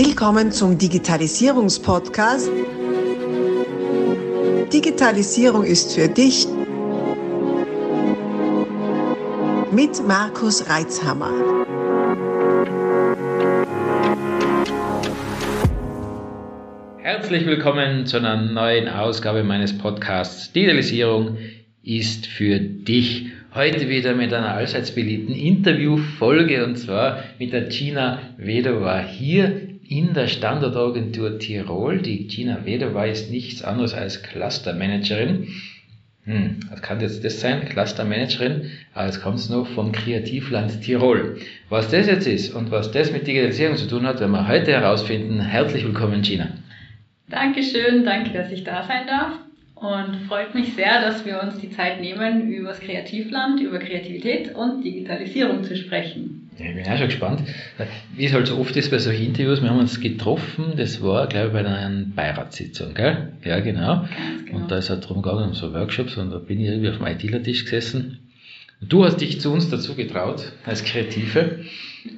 Willkommen zum Digitalisierungspodcast. Digitalisierung ist für dich mit Markus Reitzhammer. Herzlich willkommen zu einer neuen Ausgabe meines Podcasts Digitalisierung ist für dich. Heute wieder mit einer allseits beliebten Interviewfolge und zwar mit der Gina Wedova hier in der Standortagentur Tirol. Die Gina Wedova ist nichts anderes als Clustermanagerin. Hm, was kann jetzt das sein? Clustermanagerin, aber jetzt kommt es noch vom Kreativland Tirol. Was das jetzt ist und was das mit Digitalisierung zu tun hat, werden wir heute herausfinden. Herzlich willkommen, Gina. Dankeschön, danke, dass ich da sein darf. Und freut mich sehr, dass wir uns die Zeit nehmen, über das Kreativland, über Kreativität und Digitalisierung zu sprechen. Ja, ich bin auch schon gespannt. Wie es halt so oft ist bei solchen Interviews, wir haben uns getroffen, das war, glaube ich, bei einer Beiratssitzung, gell? Ja, genau. genau. Und da ist halt darum gegangen, um so Workshops, und da bin ich irgendwie auf dem ITler-Tisch gesessen. Und du hast dich zu uns dazu getraut, als Kreative,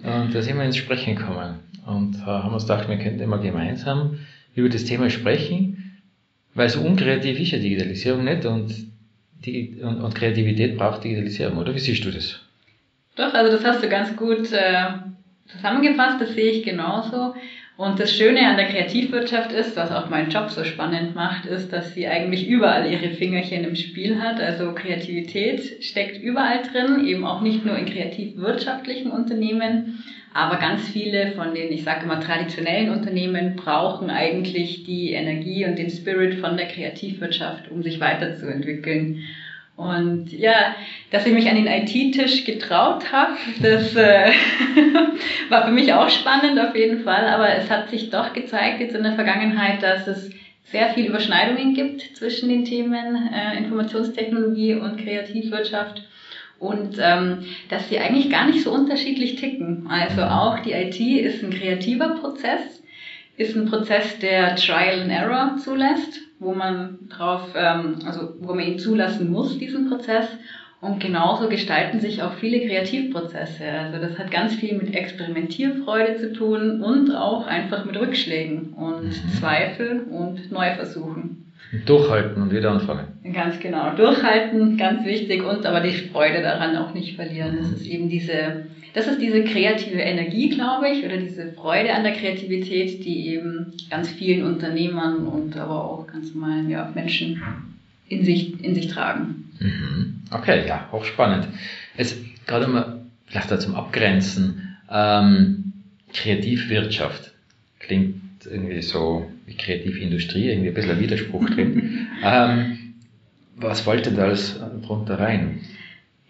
und da sind wir ins Sprechen gekommen. Und äh, haben uns gedacht, wir könnten immer gemeinsam über das Thema sprechen, weil so unkreativ ist ja Digitalisierung nicht und, die, und, und Kreativität braucht Digitalisierung, oder? Wie siehst du das? Doch, also das hast du ganz gut äh, zusammengefasst, das sehe ich genauso. Und das Schöne an der Kreativwirtschaft ist, was auch meinen Job so spannend macht, ist, dass sie eigentlich überall ihre Fingerchen im Spiel hat. Also Kreativität steckt überall drin, eben auch nicht nur in kreativwirtschaftlichen Unternehmen, aber ganz viele von den, ich sage immer, traditionellen Unternehmen brauchen eigentlich die Energie und den Spirit von der Kreativwirtschaft, um sich weiterzuentwickeln. Und ja, dass ich mich an den IT-Tisch getraut habe, das äh, war für mich auch spannend auf jeden Fall. Aber es hat sich doch gezeigt jetzt in der Vergangenheit, dass es sehr viel Überschneidungen gibt zwischen den Themen äh, Informationstechnologie und Kreativwirtschaft und ähm, dass sie eigentlich gar nicht so unterschiedlich ticken. Also auch die IT ist ein kreativer Prozess, ist ein Prozess, der Trial and Error zulässt, wo man drauf, ähm, also wo man ihn zulassen muss, diesen Prozess. Und genauso gestalten sich auch viele Kreativprozesse. Also das hat ganz viel mit Experimentierfreude zu tun und auch einfach mit Rückschlägen und mhm. Zweifel und Neuversuchen. Durchhalten und wieder anfangen. Ganz genau. Durchhalten, ganz wichtig und aber die Freude daran auch nicht verlieren. Das ist eben diese, das ist diese kreative Energie, glaube ich, oder diese Freude an der Kreativität, die eben ganz vielen Unternehmern und aber auch ganz normalen ja, Menschen in sich, in sich tragen. Mhm. Okay, ja, auch spannend. Jetzt gerade mal, vielleicht da zum Abgrenzen, ähm, Kreativwirtschaft klingt irgendwie so wie Kreativindustrie, irgendwie ein bisschen ein Widerspruch drin. ähm, was fällt denn da alles drunter rein?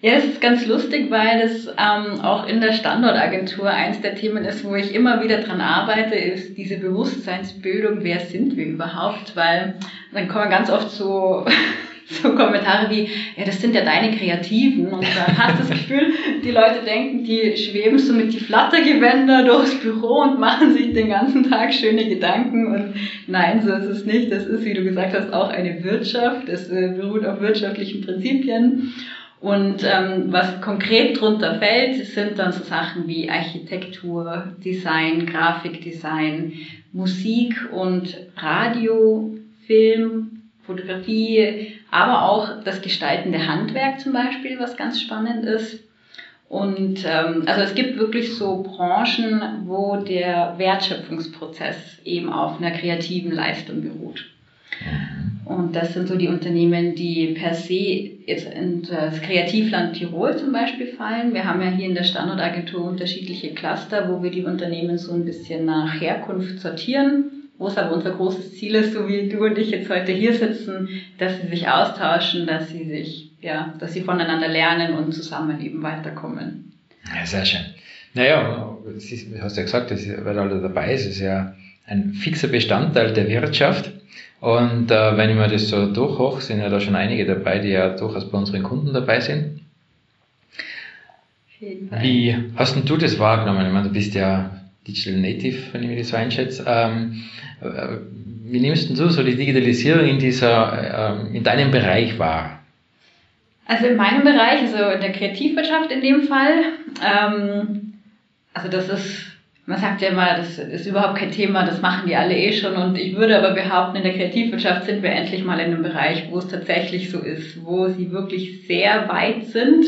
Ja, es ist ganz lustig, weil es ähm, auch in der Standortagentur eins der Themen ist, wo ich immer wieder dran arbeite, ist diese Bewusstseinsbildung, wer sind wir überhaupt? Weil dann kommen ganz oft so so Kommentare wie, ja, das sind ja deine Kreativen. Und da hast du das Gefühl, die Leute denken, die schweben so mit die Flattergewänder durchs Büro und machen sich den ganzen Tag schöne Gedanken. Und nein, so ist es nicht. Das ist, wie du gesagt hast, auch eine Wirtschaft. Es äh, beruht auf wirtschaftlichen Prinzipien. Und ähm, was konkret drunter fällt, sind dann so Sachen wie Architektur, Design, Grafikdesign, Musik und Radio, Film, Fotografie, aber auch das gestaltende Handwerk zum Beispiel, was ganz spannend ist. Und ähm, also es gibt wirklich so Branchen, wo der Wertschöpfungsprozess eben auf einer kreativen Leistung beruht. Mhm. Und das sind so die Unternehmen, die per se jetzt in das Kreativland Tirol zum Beispiel fallen. Wir haben ja hier in der Standortagentur unterschiedliche Cluster, wo wir die Unternehmen so ein bisschen nach Herkunft sortieren wo es aber unser großes Ziel ist, so wie du und ich jetzt heute hier sitzen, dass sie sich austauschen, dass sie sich, ja, dass sie voneinander lernen und zusammen eben weiterkommen. Ja, sehr schön. Naja, du hast ja gesagt, dass wer da dabei ist, ist ja ein fixer Bestandteil der Wirtschaft. Und äh, wenn ich mir das so durchhoch, sind ja da schon einige dabei, die ja durchaus bei unseren Kunden dabei sind. Wie hast denn du das wahrgenommen? Ich meine, du bist ja Digital Native, wenn ich mich das so einschätze. Ähm, äh, wie nimmst du so die Digitalisierung in, dieser, ähm, in deinem Bereich wahr? Also in meinem Bereich, also in der Kreativwirtschaft in dem Fall, ähm, also das ist man sagt ja immer, das ist überhaupt kein Thema, das machen die alle eh schon. Und ich würde aber behaupten, in der Kreativwirtschaft sind wir endlich mal in einem Bereich, wo es tatsächlich so ist, wo sie wirklich sehr weit sind.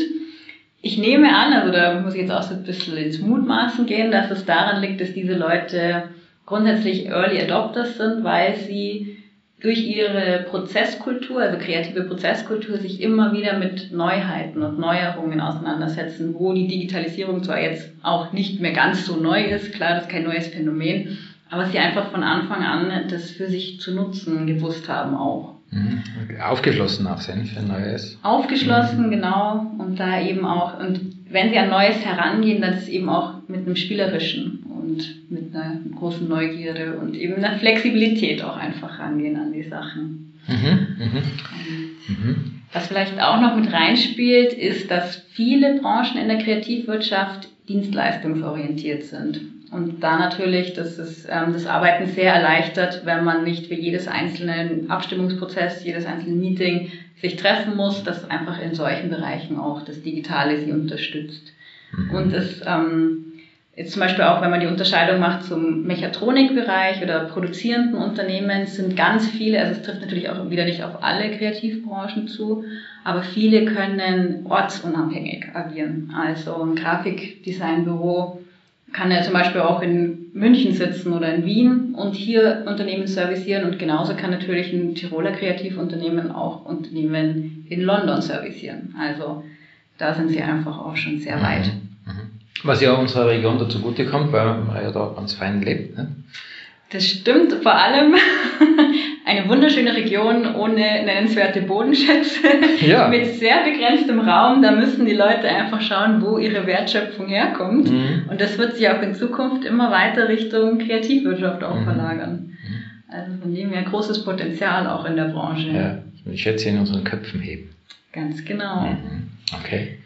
Ich nehme an, also da muss ich jetzt auch so ein bisschen ins Mutmaßen gehen, dass es daran liegt, dass diese Leute grundsätzlich Early Adopters sind, weil sie durch ihre Prozesskultur, also kreative Prozesskultur, sich immer wieder mit Neuheiten und Neuerungen auseinandersetzen, wo die Digitalisierung zwar jetzt auch nicht mehr ganz so neu ist, klar, das ist kein neues Phänomen, aber sie einfach von Anfang an das für sich zu nutzen gewusst haben auch. Mhm. Aufgeschlossen auch sind für Neues. Aufgeschlossen, mhm. genau. Und da eben auch, und wenn sie an Neues herangehen, dann ist es eben auch mit einem spielerischen und mit einer großen Neugierde und eben einer Flexibilität auch einfach rangehen an die Sachen. Mhm, mh. mhm. Was vielleicht auch noch mit reinspielt, ist, dass viele Branchen in der Kreativwirtschaft dienstleistungsorientiert sind. Und da natürlich, dass es ähm, das Arbeiten sehr erleichtert, wenn man nicht für jedes einzelne Abstimmungsprozess, jedes einzelne Meeting sich treffen muss, dass einfach in solchen Bereichen auch das Digitale sie unterstützt. Mhm. Und es ähm, Jetzt zum Beispiel auch, wenn man die Unterscheidung macht zum Mechatronikbereich oder produzierenden Unternehmen, sind ganz viele, also es trifft natürlich auch wieder nicht auf alle Kreativbranchen zu, aber viele können ortsunabhängig agieren. Also ein Grafikdesignbüro kann ja zum Beispiel auch in München sitzen oder in Wien und hier Unternehmen servicieren und genauso kann natürlich ein Tiroler Kreativunternehmen auch Unternehmen in London servicieren. Also da sind sie einfach auch schon sehr weit. Was ja unserer Region dazu gute kommt, weil man ja da ganz fein lebt. Ne? Das stimmt, vor allem eine wunderschöne Region ohne nennenswerte Bodenschätze, ja. mit sehr begrenztem Raum. Da müssen die Leute einfach schauen, wo ihre Wertschöpfung herkommt. Mhm. Und das wird sich auch in Zukunft immer weiter Richtung Kreativwirtschaft auch mhm. verlagern. Mhm. Also von dem her großes Potenzial auch in der Branche. Ja, ich schätze in unseren Köpfen heben. Ganz genau. Mhm. Okay.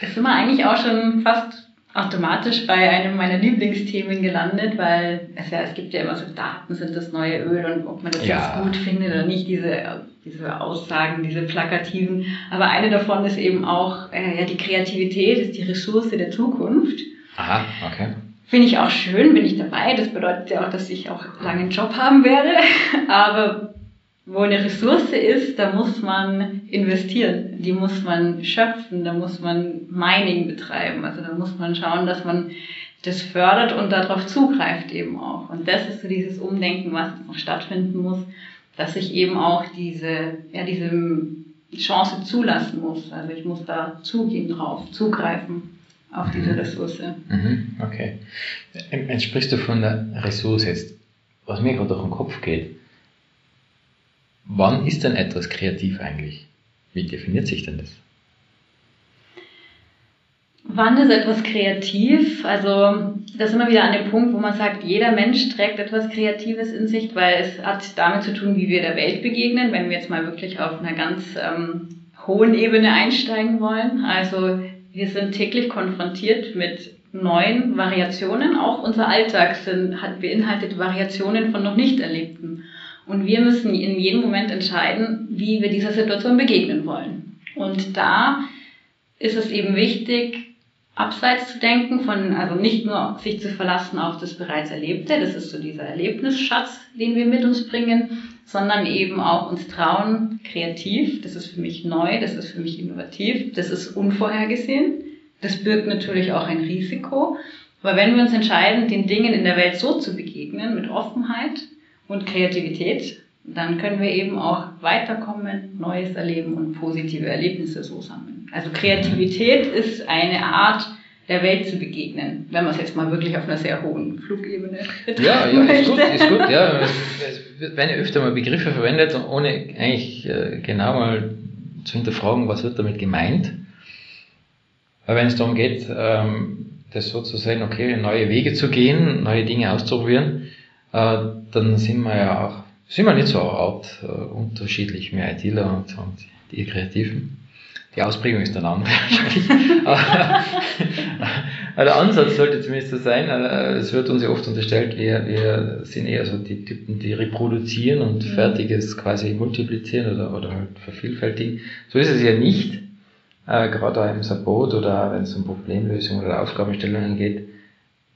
Das sind wir eigentlich auch schon fast automatisch bei einem meiner Lieblingsthemen gelandet, weil es ja, es gibt ja immer so Daten sind das neue Öl und ob man das ja. jetzt gut findet oder nicht, diese, diese Aussagen, diese plakativen. Aber eine davon ist eben auch, äh, ja, die Kreativität ist die Ressource der Zukunft. Aha, okay. Finde ich auch schön, bin ich dabei. Das bedeutet ja auch, dass ich auch lange einen Job haben werde. Aber wo eine Ressource ist, da muss man investieren, die muss man schöpfen, da muss man Mining betreiben, also da muss man schauen, dass man das fördert und darauf zugreift eben auch. Und das ist so dieses Umdenken, was noch stattfinden muss, dass ich eben auch diese, ja, diese Chance zulassen muss. Also ich muss da zugehen drauf, zugreifen auf diese mhm. Ressource. Mhm, okay. Jetzt sprichst du von der Ressource jetzt, was mir gerade durch den Kopf geht Wann ist denn etwas kreativ eigentlich? Wie definiert sich denn das? Wann ist etwas kreativ? Also, das ist immer wieder an dem Punkt, wo man sagt, jeder Mensch trägt etwas Kreatives in sich, weil es hat damit zu tun, wie wir der Welt begegnen, wenn wir jetzt mal wirklich auf einer ganz ähm, hohen Ebene einsteigen wollen. Also, wir sind täglich konfrontiert mit neuen Variationen. Auch unser Alltag sind, hat beinhaltet Variationen von noch nicht Erlebten. Und wir müssen in jedem Moment entscheiden, wie wir dieser Situation begegnen wollen. Und da ist es eben wichtig, abseits zu denken von, also nicht nur sich zu verlassen auf das bereits Erlebte, das ist so dieser Erlebnisschatz, den wir mit uns bringen, sondern eben auch uns trauen, kreativ, das ist für mich neu, das ist für mich innovativ, das ist unvorhergesehen, das birgt natürlich auch ein Risiko, aber wenn wir uns entscheiden, den Dingen in der Welt so zu begegnen, mit Offenheit, und Kreativität, dann können wir eben auch weiterkommen, Neues erleben und positive Erlebnisse so sammeln. Also Kreativität ist eine Art, der Welt zu begegnen, wenn man es jetzt mal wirklich auf einer sehr hohen Flugebene Ja, ja, ist gut, ist gut, ja. Es, es werden öfter mal Begriffe verwendet, ohne eigentlich äh, genau mal zu hinterfragen, was wird damit gemeint. Aber wenn es darum geht, ähm, das so zu sehen, okay, neue Wege zu gehen, neue Dinge auszuprobieren, äh, dann sind wir ja auch, sind wir nicht so out, äh, unterschiedlich, wir ITler und, und die Kreativen. Die Ausprägung ist dann andere wahrscheinlich. der Ansatz sollte zumindest so sein. Äh, es wird uns ja oft unterstellt, wir, wir sind eher so die Typen, die reproduzieren und mhm. Fertiges quasi multiplizieren oder, oder halt vervielfältigen. So ist es ja nicht. Äh, gerade auch im Support oder wenn es um Problemlösung oder Aufgabenstellungen geht,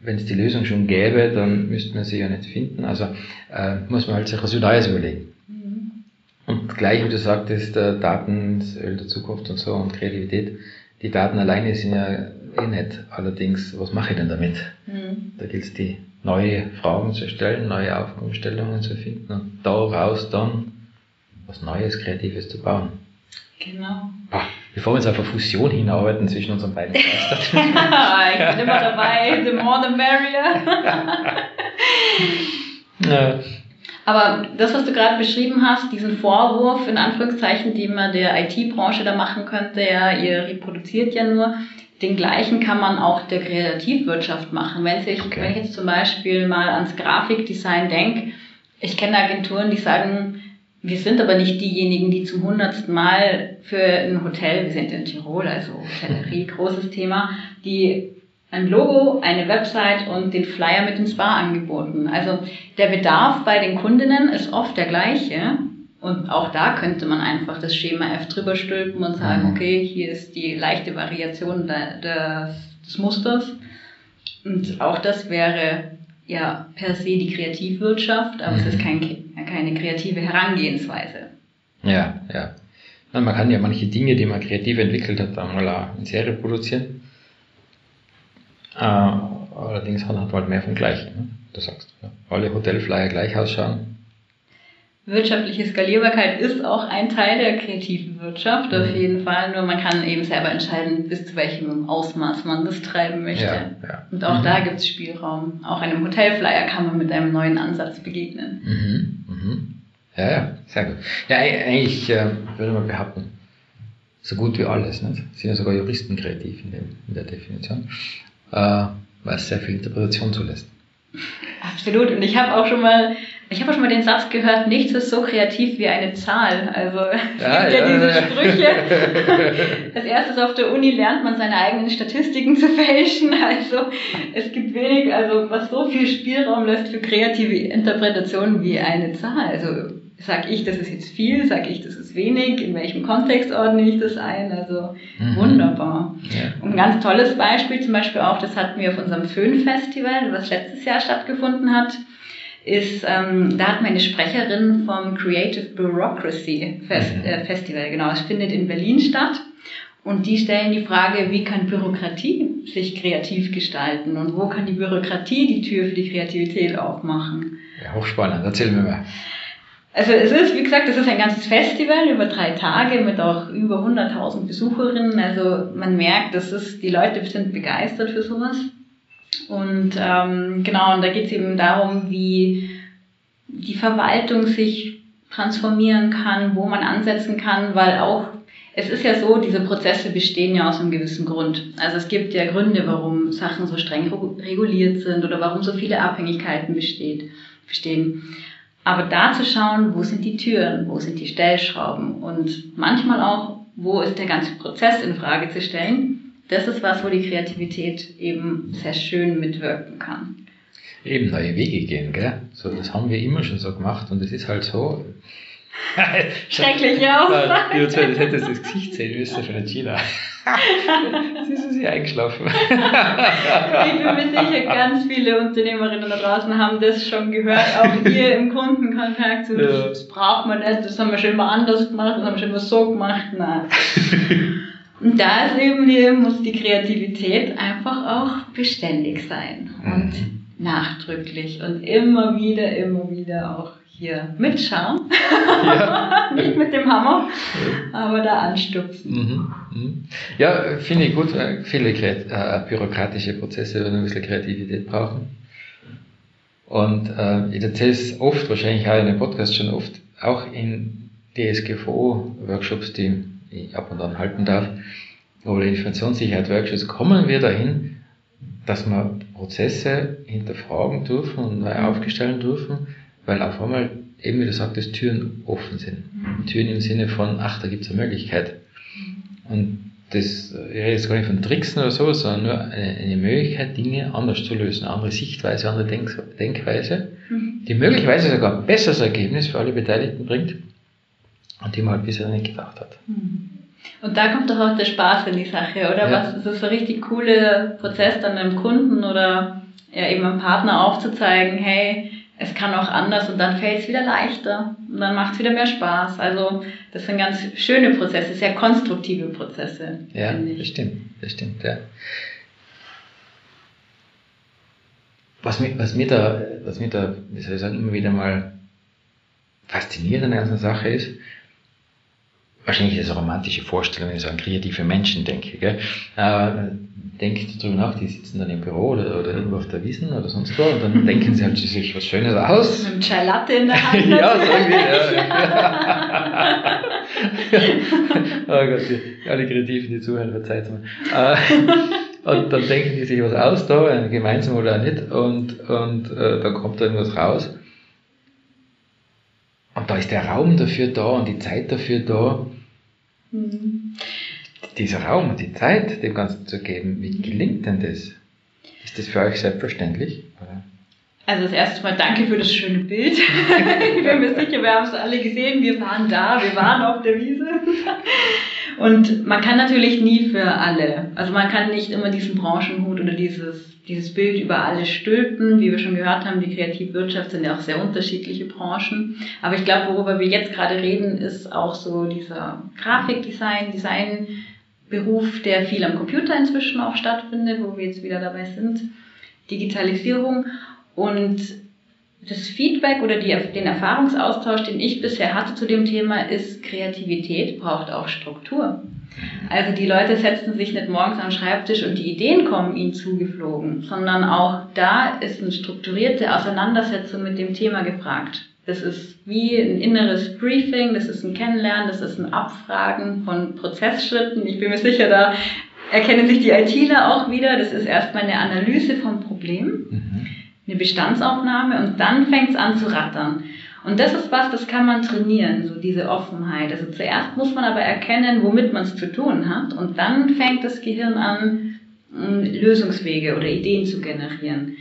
wenn es die Lösung schon gäbe, dann müsste man sie ja nicht finden. Also äh, muss man halt sich was Neues überlegen. Mhm. Und gleich, wie du sagtest, äh, Daten, das Öl der Zukunft und so und Kreativität, die Daten alleine sind ja eh nicht. Allerdings, was mache ich denn damit? Mhm. Da gilt es, die neue Fragen zu stellen, neue Aufgabenstellungen zu finden und daraus dann was Neues, Kreatives zu bauen. Genau. Boah, bevor wir uns auf eine Fusion hinarbeiten zwischen unseren beiden Meistern. ich bin immer dabei, the more the merrier. ja. Aber das, was du gerade beschrieben hast, diesen Vorwurf in Anführungszeichen, den man der IT-Branche da machen könnte, ja, ihr reproduziert ja nur, den gleichen kann man auch der Kreativwirtschaft machen. Wenn, sich, okay. wenn ich jetzt zum Beispiel mal ans Grafikdesign denke, ich kenne Agenturen, die sagen, wir sind aber nicht diejenigen, die zum hundertsten Mal für ein Hotel, wir sind in Tirol, also Hotellerie, großes Thema, die ein Logo, eine Website und den Flyer mit dem Spa angeboten. Also der Bedarf bei den Kundinnen ist oft der gleiche. Und auch da könnte man einfach das Schema F drüber stülpen und sagen, mhm. okay, hier ist die leichte Variation des, des Musters. Und auch das wäre ja per se die Kreativwirtschaft, aber mhm. es ist mhm. kein, keine kreative Herangehensweise. Ja, ja. man kann ja manche Dinge, die man kreativ entwickelt hat, einmal auch in Serie produzieren. Äh, allerdings hat man halt mehr vom Gleichen. Ne? Du sagst, ja. alle Hotelflyer gleich ausschauen, wirtschaftliche Skalierbarkeit ist auch ein Teil der kreativen Wirtschaft, auf mhm. jeden Fall. Nur man kann eben selber entscheiden, bis zu welchem Ausmaß man das treiben möchte. Ja, ja. Und auch mhm. da gibt es Spielraum. Auch einem Hotelflyer kann man mit einem neuen Ansatz begegnen. Mhm. Mhm. Ja, ja, sehr gut. Ja, eigentlich äh, würde man behaupten, so gut wie alles. Nicht? Sind ja sogar Juristen kreativ in, dem, in der Definition, äh, weil es sehr viel Interpretation zulässt. Absolut. Und ich habe auch schon mal ich habe schon mal den Satz gehört, nichts ist so kreativ wie eine Zahl. Also es ja, gibt ja, ja diese Sprüche. Als erstes auf der Uni lernt man seine eigenen Statistiken zu fälschen. Also es gibt wenig, also was so viel Spielraum lässt für kreative Interpretationen wie eine Zahl. Also sag ich, das ist jetzt viel, sag ich, das ist wenig, in welchem Kontext ordne ich das ein, also mhm. wunderbar. Ja. Und ein ganz tolles Beispiel zum Beispiel auch, das hatten wir auf unserem Föhn-Festival, was letztes Jahr stattgefunden hat, ist, ähm, da hat meine Sprecherin vom Creative Bureaucracy Fest, mhm. äh, Festival, genau, es findet in Berlin statt. Und die stellen die Frage, wie kann Bürokratie sich kreativ gestalten und wo kann die Bürokratie die Tür für die Kreativität aufmachen? Ja, hochspannend, erzähl mir mal. Also es ist, wie gesagt, es ist ein ganzes Festival über drei Tage mit auch über 100.000 Besucherinnen. Also man merkt, dass es, die Leute sind begeistert für sowas. Und ähm, genau, und da geht es eben darum, wie die Verwaltung sich transformieren kann, wo man ansetzen kann, weil auch es ist ja so, diese Prozesse bestehen ja aus einem gewissen Grund. Also es gibt ja Gründe, warum Sachen so streng reguliert sind oder warum so viele Abhängigkeiten bestehen. Aber da zu schauen, wo sind die Türen, wo sind die Stellschrauben und manchmal auch, wo ist der ganze Prozess in Frage zu stellen das ist was, wo die Kreativität eben sehr schön mitwirken kann. Eben neue Wege gehen, gell? So, das haben wir immer schon so gemacht und es ist halt so. Schrecklich, ja. Das hättest das Gesicht sehen müssen von der Gina. Sie ist sie eingeschlafen. ich bin mir sicher, ganz viele Unternehmerinnen da draußen haben das schon gehört, auch hier im Kundenkontakt. So, ja. Das braucht man nicht, das haben wir schon immer anders gemacht, das haben wir schon immer so gemacht. Nein. Und da ist eben die, muss die Kreativität einfach auch beständig sein und mhm. nachdrücklich und immer wieder, immer wieder auch hier mitschauen. Ja. Nicht mit dem Hammer, aber da anstupsen. Mhm. Mhm. Ja, finde ich gut. Viele äh, bürokratische Prozesse werden ein bisschen Kreativität brauchen. Und äh, ich erzähle es oft, wahrscheinlich auch in dem Podcast schon oft, auch in DSGVO-Workshops, die ich ab und an halten darf, oder Informationssicherheit-Workshops, kommen wir dahin, dass wir Prozesse hinterfragen dürfen und neu aufstellen dürfen, weil auf einmal, eben wie du sagtest, Türen offen sind. Mhm. Türen im Sinne von, ach, da gibt es eine Möglichkeit. Und das, ich rede jetzt gar nicht von Tricksen oder so, sondern nur eine, eine Möglichkeit, Dinge anders zu lösen, andere Sichtweise, andere Denk Denkweise, mhm. die möglicherweise sogar ein besseres Ergebnis für alle Beteiligten bringt und die man halt bisher nicht gedacht hat. Mhm. Und da kommt doch auch der Spaß in die Sache, oder? Ja. Was ist das so ein richtig cooler Prozess dann mit dem Kunden oder ja eben am Partner aufzuzeigen, hey, es kann auch anders und dann fällt es wieder leichter und dann macht es wieder mehr Spaß. Also das sind ganz schöne Prozesse, sehr konstruktive Prozesse. Ja, das stimmt, das stimmt, ja. Was mir, was mir da, was mir da, wie soll ich sagen, immer wieder mal fasziniert an der ganzen Sache ist, wahrscheinlich ist es eine romantische Vorstellung, wenn ich so an kreative Menschen denke, gell? Äh, denkt darüber nach, die sitzen dann im Büro oder, oder irgendwo auf der Wiesen oder sonst wo und dann denken sie halt sich was Schönes aus. Mit einem Chai Latte in der Hand. ja, so irgendwie, ja. oh Gott, die, alle Kreativen, die zuhören, verzeiht mir. Äh, und dann denken die sich was aus da, gemeinsam oder nicht, und, und äh, da kommt da irgendwas raus. Und da ist der Raum dafür da und die Zeit dafür da. Mhm dieser Raum und die Zeit dem Ganzen zu geben, wie gelingt denn das? Ist das für euch selbstverständlich? Oder? Also das erste Mal danke für das schöne Bild. ich bin mir sicher, wir haben es alle gesehen. Wir waren da, wir waren auf der Wiese. Und man kann natürlich nie für alle. Also man kann nicht immer diesen Branchenhut oder dieses, dieses Bild über alle stülpen. Wie wir schon gehört haben, die Kreativwirtschaft sind ja auch sehr unterschiedliche Branchen. Aber ich glaube, worüber wir jetzt gerade reden, ist auch so dieser Grafikdesign, Design Beruf, der viel am Computer inzwischen auch stattfindet, wo wir jetzt wieder dabei sind, Digitalisierung und das Feedback oder die, den Erfahrungsaustausch, den ich bisher hatte zu dem Thema, ist, Kreativität braucht auch Struktur. Also die Leute setzen sich nicht morgens am Schreibtisch und die Ideen kommen ihnen zugeflogen, sondern auch da ist eine strukturierte Auseinandersetzung mit dem Thema gefragt. Das ist wie ein inneres Briefing, das ist ein Kennenlernen, das ist ein Abfragen von Prozessschritten. Ich bin mir sicher, da erkennen sich die ITler auch wieder. Das ist erstmal eine Analyse vom Problem. Eine Bestandsaufnahme und dann fängt es an zu rattern. Und das ist was, das kann man trainieren, so diese Offenheit. Also zuerst muss man aber erkennen, womit man es zu tun hat und dann fängt das Gehirn an, Lösungswege oder Ideen zu generieren.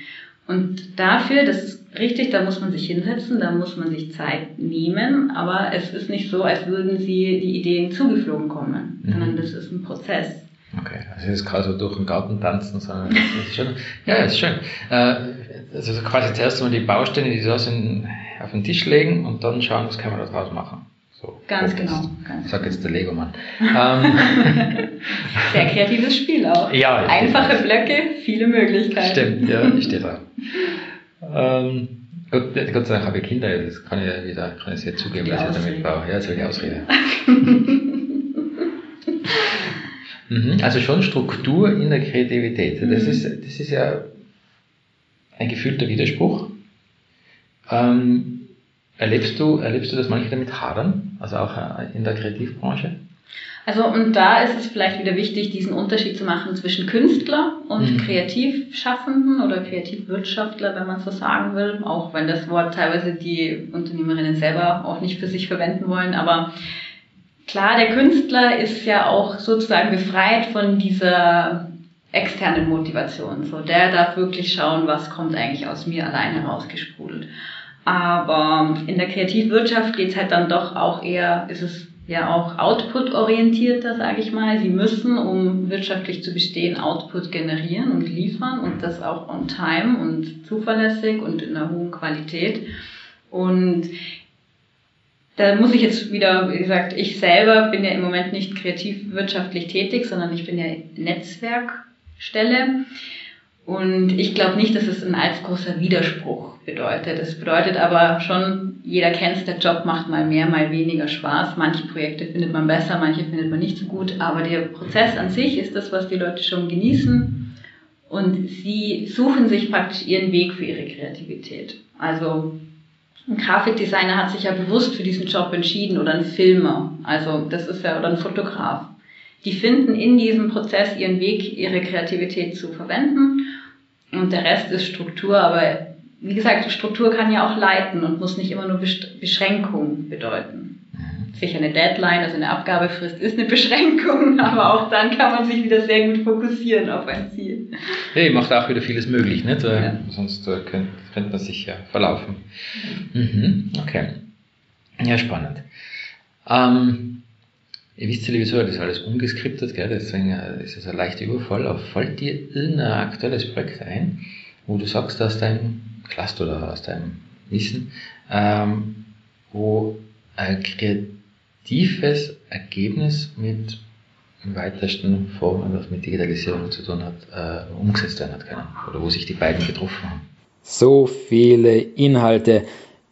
Und dafür, das ist richtig, da muss man sich hinsetzen, da muss man sich Zeit nehmen, aber es ist nicht so, als würden sie die Ideen zugeflogen kommen, mhm. sondern das ist ein Prozess. Okay, also es ist so durch den Garten tanzen, sondern das ist schon, ja, ist schön. Äh, also quasi zuerst mal die Bausteine, die da sind, auf den Tisch legen und dann schauen, was kann man da draus machen. So, ganz genau. Ganz sag jetzt der Lego-Mann. Ähm, Sehr kreatives Spiel auch. Ja, Einfache Blöcke, viele Möglichkeiten. Stimmt, ja, ich stehe da. Ähm, Gott, Gott sei Dank habe ich Kinder, das kann ich ja wieder, kann ich jetzt zugeben, dass ich damit baue. Ja, das will ich Ausrede. mhm, also schon Struktur in der Kreativität. Das, mhm. ist, das ist ja ein gefühlter Widerspruch. Ähm, erlebst, du, erlebst du, dass manche damit hadern, also auch äh, in der Kreativbranche? Also und da ist es vielleicht wieder wichtig, diesen Unterschied zu machen zwischen Künstler und mhm. Kreativschaffenden oder Kreativwirtschaftler, wenn man so sagen will, auch wenn das Wort teilweise die Unternehmerinnen selber auch nicht für sich verwenden wollen. Aber klar, der Künstler ist ja auch sozusagen befreit von dieser externen Motivation. So, der darf wirklich schauen, was kommt eigentlich aus mir allein herausgesprudelt. Aber in der Kreativwirtschaft geht es halt dann doch auch eher, ist es ja auch output-orientierter, sage ich mal. Sie müssen, um wirtschaftlich zu bestehen, Output generieren und liefern und das auch on time und zuverlässig und in einer hohen Qualität. Und da muss ich jetzt wieder, wie gesagt, ich selber bin ja im Moment nicht kreativ wirtschaftlich tätig, sondern ich bin ja Netzwerkstelle. Und ich glaube nicht, dass es ein allzu großer Widerspruch bedeutet. Es bedeutet aber schon, jeder kennt der Job macht mal mehr, mal weniger Spaß. Manche Projekte findet man besser, manche findet man nicht so gut. Aber der Prozess an sich ist das, was die Leute schon genießen. Und sie suchen sich praktisch ihren Weg für ihre Kreativität. Also ein Grafikdesigner hat sich ja bewusst für diesen Job entschieden oder ein Filmer. Also das ist ja, oder ein Fotograf. Die finden in diesem Prozess ihren Weg, ihre Kreativität zu verwenden und der Rest ist Struktur, aber wie gesagt, Struktur kann ja auch leiten und muss nicht immer nur Beschränkung bedeuten. Sicher eine Deadline, also eine Abgabefrist ist eine Beschränkung, aber auch dann kann man sich wieder sehr gut fokussieren auf ein Ziel. Hey, macht auch wieder vieles möglich, nicht? Ja. Sonst äh, könnte, könnte man sich ja verlaufen. Mhm. Okay. Ja, spannend. Ähm, Ihr wisst ja, liebe Zuhörer, das ist alles ungeskriptet, gell? deswegen äh, ist es ein leichter Überfall. Aber fällt dir irgendein aktuelles Projekt ein, wo du sagst aus deinem Cluster oder aus deinem Wissen, ähm, wo ein kreatives Ergebnis mit im weitesten Formen, was mit Digitalisierung zu tun hat, äh, umgesetzt werden hat können oder wo sich die beiden getroffen haben. So viele Inhalte.